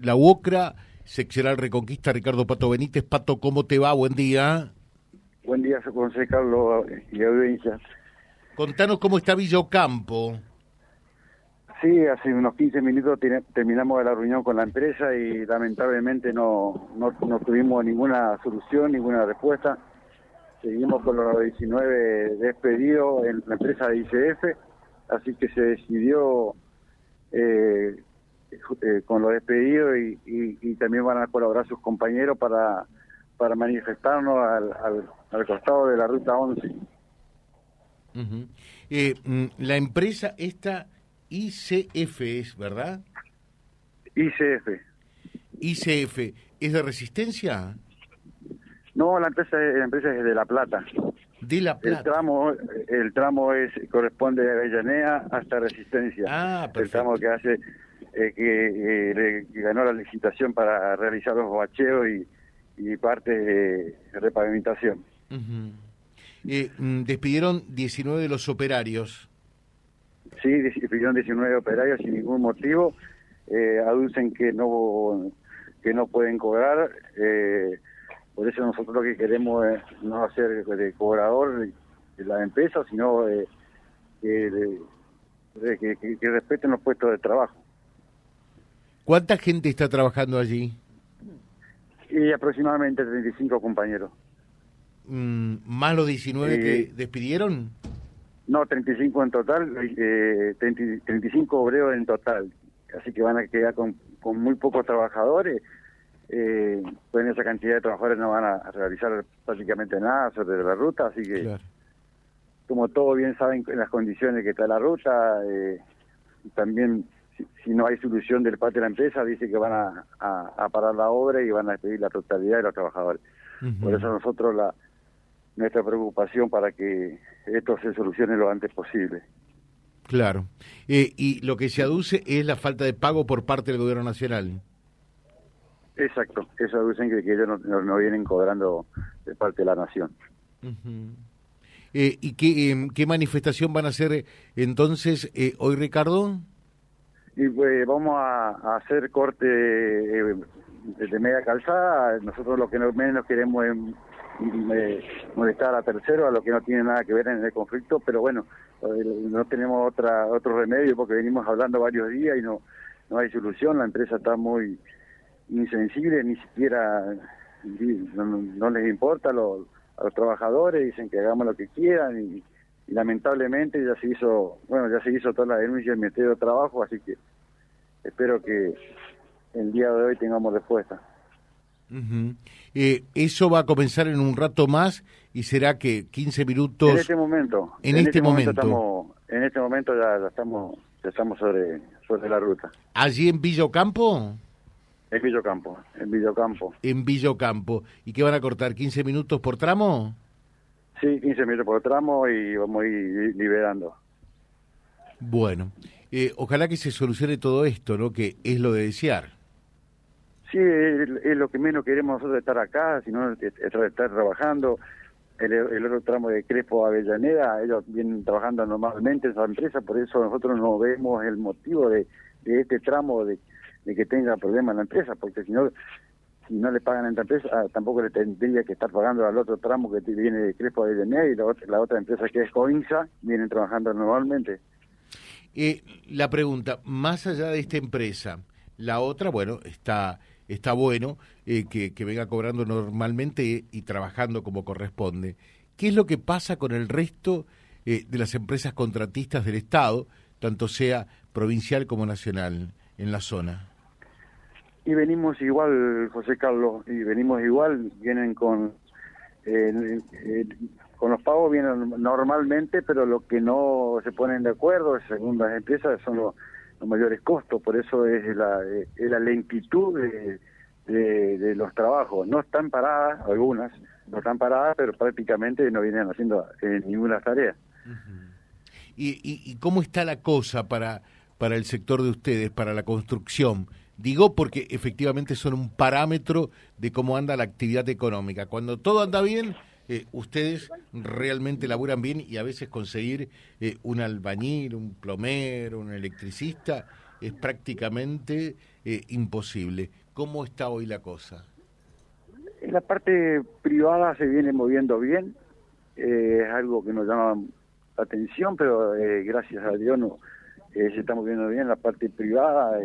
La UOCRA, seccional Reconquista, Ricardo Pato Benítez. Pato, ¿cómo te va? Buen día. Buen día, José Carlos y audiencia. Contanos cómo está Villocampo. Sí, hace unos 15 minutos terminamos la reunión con la empresa y lamentablemente no, no, no tuvimos ninguna solución, ninguna respuesta. Seguimos con los 19 despedidos en la empresa de ICF, así que se decidió eh, eh, con los despedidos y, también van a colaborar sus compañeros para, para manifestarnos al, al, costado de la ruta 11. Eh, mm, la empresa esta ICF es, ¿verdad? ICF. ICF, ¿es de resistencia? No, la empresa, la empresa es de La Plata. De La Plata. El tramo, el tramo es corresponde de Avellaneda hasta Resistencia. Ah, perfecto. El tramo que hace eh, que, ganó la licitación para realizar los bacheos y, y parte de repavimentación. Eh, mm, despidieron 19 de los operarios. Sí, despidieron 19 operarios sin ningún motivo. Eh, aducen que no que no pueden cobrar. Eh, por eso nosotros lo que queremos es no hacer de cobrador de la empresa, sino que, que respeten los puestos de trabajo. ¿Cuánta gente está trabajando allí? Y aproximadamente 35 compañeros. Mm, ¿Más los 19 que despidieron? No, 35 en total, eh, 35 obreros en total. Así que van a quedar con, muy pocos trabajadores. Eh, pues esa cantidad de trabajadores no van a realizar prácticamente nada sobre la ruta, así que como todos bien saben en las condiciones que está la ruta, eh, también si, no hay solución del parte de la empresa, dice que van a, parar la obra y van a despedir la totalidad de los trabajadores. Por eso nosotros la nuestra preocupación para que esto se solucione lo antes posible. Claro. Eh, y lo que se aduce es la falta de pago por parte del gobierno nacional. Exacto, eso aducen que, ellos no, vienen cobrando de parte de la nación. eh, ¿Y qué, em, qué manifestación van a hacer entonces eh, hoy, Ricardo? Y pues vamos a, hacer corte eh, de media calzada. Nosotros lo que menos queremos es eh, molestar a terceros, a lo que no tiene nada que ver en el conflicto, pero bueno, eh, no tenemos otra otro remedio porque venimos hablando varios días y no, no hay solución. La empresa está muy insensible, ni siquiera no, les importa a los trabajadores, dicen que hagamos lo que quieran y y lamentablemente ya se hizo, bueno, ya se hizo toda la denuncia en Ministerio de Trabajo, así que espero que el día de hoy tengamos respuesta. eh, eso va a comenzar en un rato más y será que 15 minutos. En este momento. En, este, este, momento. estamos, en este momento ya, estamos, ya estamos sobre, sobre la ruta. ¿Allí en Villocampo? En Villocampo, en Villocampo. En Villocampo. ¿Y qué van a cortar? ¿15 minutos por tramo? Sí, 15 minutos por tramo y vamos a ir liberando. Bueno, eh, ojalá que se solucione todo esto, ¿no? Que es lo de desear. Sí, es, lo que menos queremos nosotros estar acá, sino estar trabajando. El, otro tramo de Crespo Avellaneda, ellos vienen trabajando normalmente en esa empresa, por eso nosotros no vemos el motivo de, este tramo de, de que tenga problemas en la empresa, porque si no si no le pagan a esta empresa, ah, tampoco le tendría que estar pagando al otro tramo que viene de Crespo de DNE y la otra, la otra empresa que es Coinsa, vienen trabajando normalmente. Eh, la pregunta, más allá de esta empresa, la otra, bueno, está, está bueno eh, que, venga cobrando normalmente y trabajando como corresponde. ¿Qué es lo que pasa con el resto eh, de las empresas contratistas del Estado, tanto sea provincial como nacional, en la zona? Y venimos igual, José Carlos, y venimos igual, vienen con eh, eh, con los pagos vienen normalmente, pero lo que no se ponen de acuerdo, según las empresas, son los, mayores costos, por eso es la, la lentitud de, de, los trabajos. No están paradas, algunas, no están paradas, pero prácticamente no vienen haciendo eh, ninguna tarea. ¿Y, y, cómo está la cosa para, para el sector de ustedes, para la construcción? Digo porque efectivamente son un parámetro de cómo anda la actividad económica. Cuando todo anda bien, eh, ustedes realmente laburan bien y a veces conseguir eh, un albañil, un plomero, un electricista es prácticamente eh, imposible. ¿Cómo está hoy la cosa? La parte privada se viene moviendo bien, eh, es algo que nos llama la atención, pero eh, gracias a Dios no, se está moviendo bien la parte privada.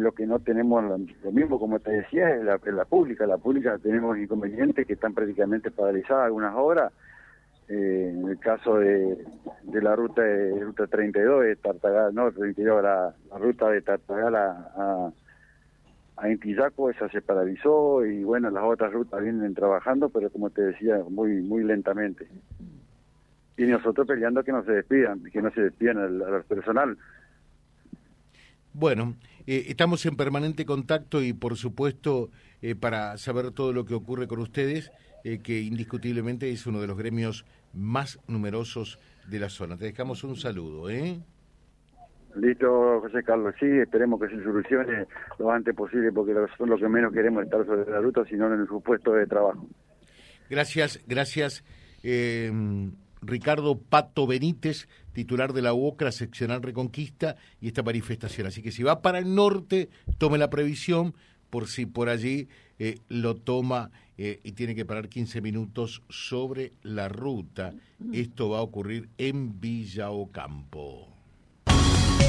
Lo que no tenemos, lo, mismo como te decía, es la, la pública. La pública tenemos inconvenientes que están prácticamente paralizadas algunas horas. en el caso de, de la ruta de ruta 32 de Tartagal, no 32, la, la ruta de Tartagal a a Intillaco esa se paralizó y bueno, las otras rutas vienen trabajando, pero como te decía, muy muy lentamente. Y nosotros peleando que no se despidan, que no se despidan al, personal. Bueno, eh, estamos en permanente contacto y por supuesto eh, para saber todo lo que ocurre con ustedes, eh, que indiscutiblemente es uno de los gremios más numerosos de la zona. Te dejamos un saludo, ¿eh? Listo, José Carlos, sí, esperemos que se solucione lo antes posible porque nosotros lo que menos queremos es estar sobre la ruta, sino en su puesto de trabajo. Gracias, gracias. Ricardo Pato Benítez, titular de la UOCRA seccional Reconquista y esta manifestación. Así que si va para el norte, tome la previsión por si por allí eh, lo toma eh, y tiene que parar 15 minutos sobre la ruta. Esto va a ocurrir en Villa Ocampo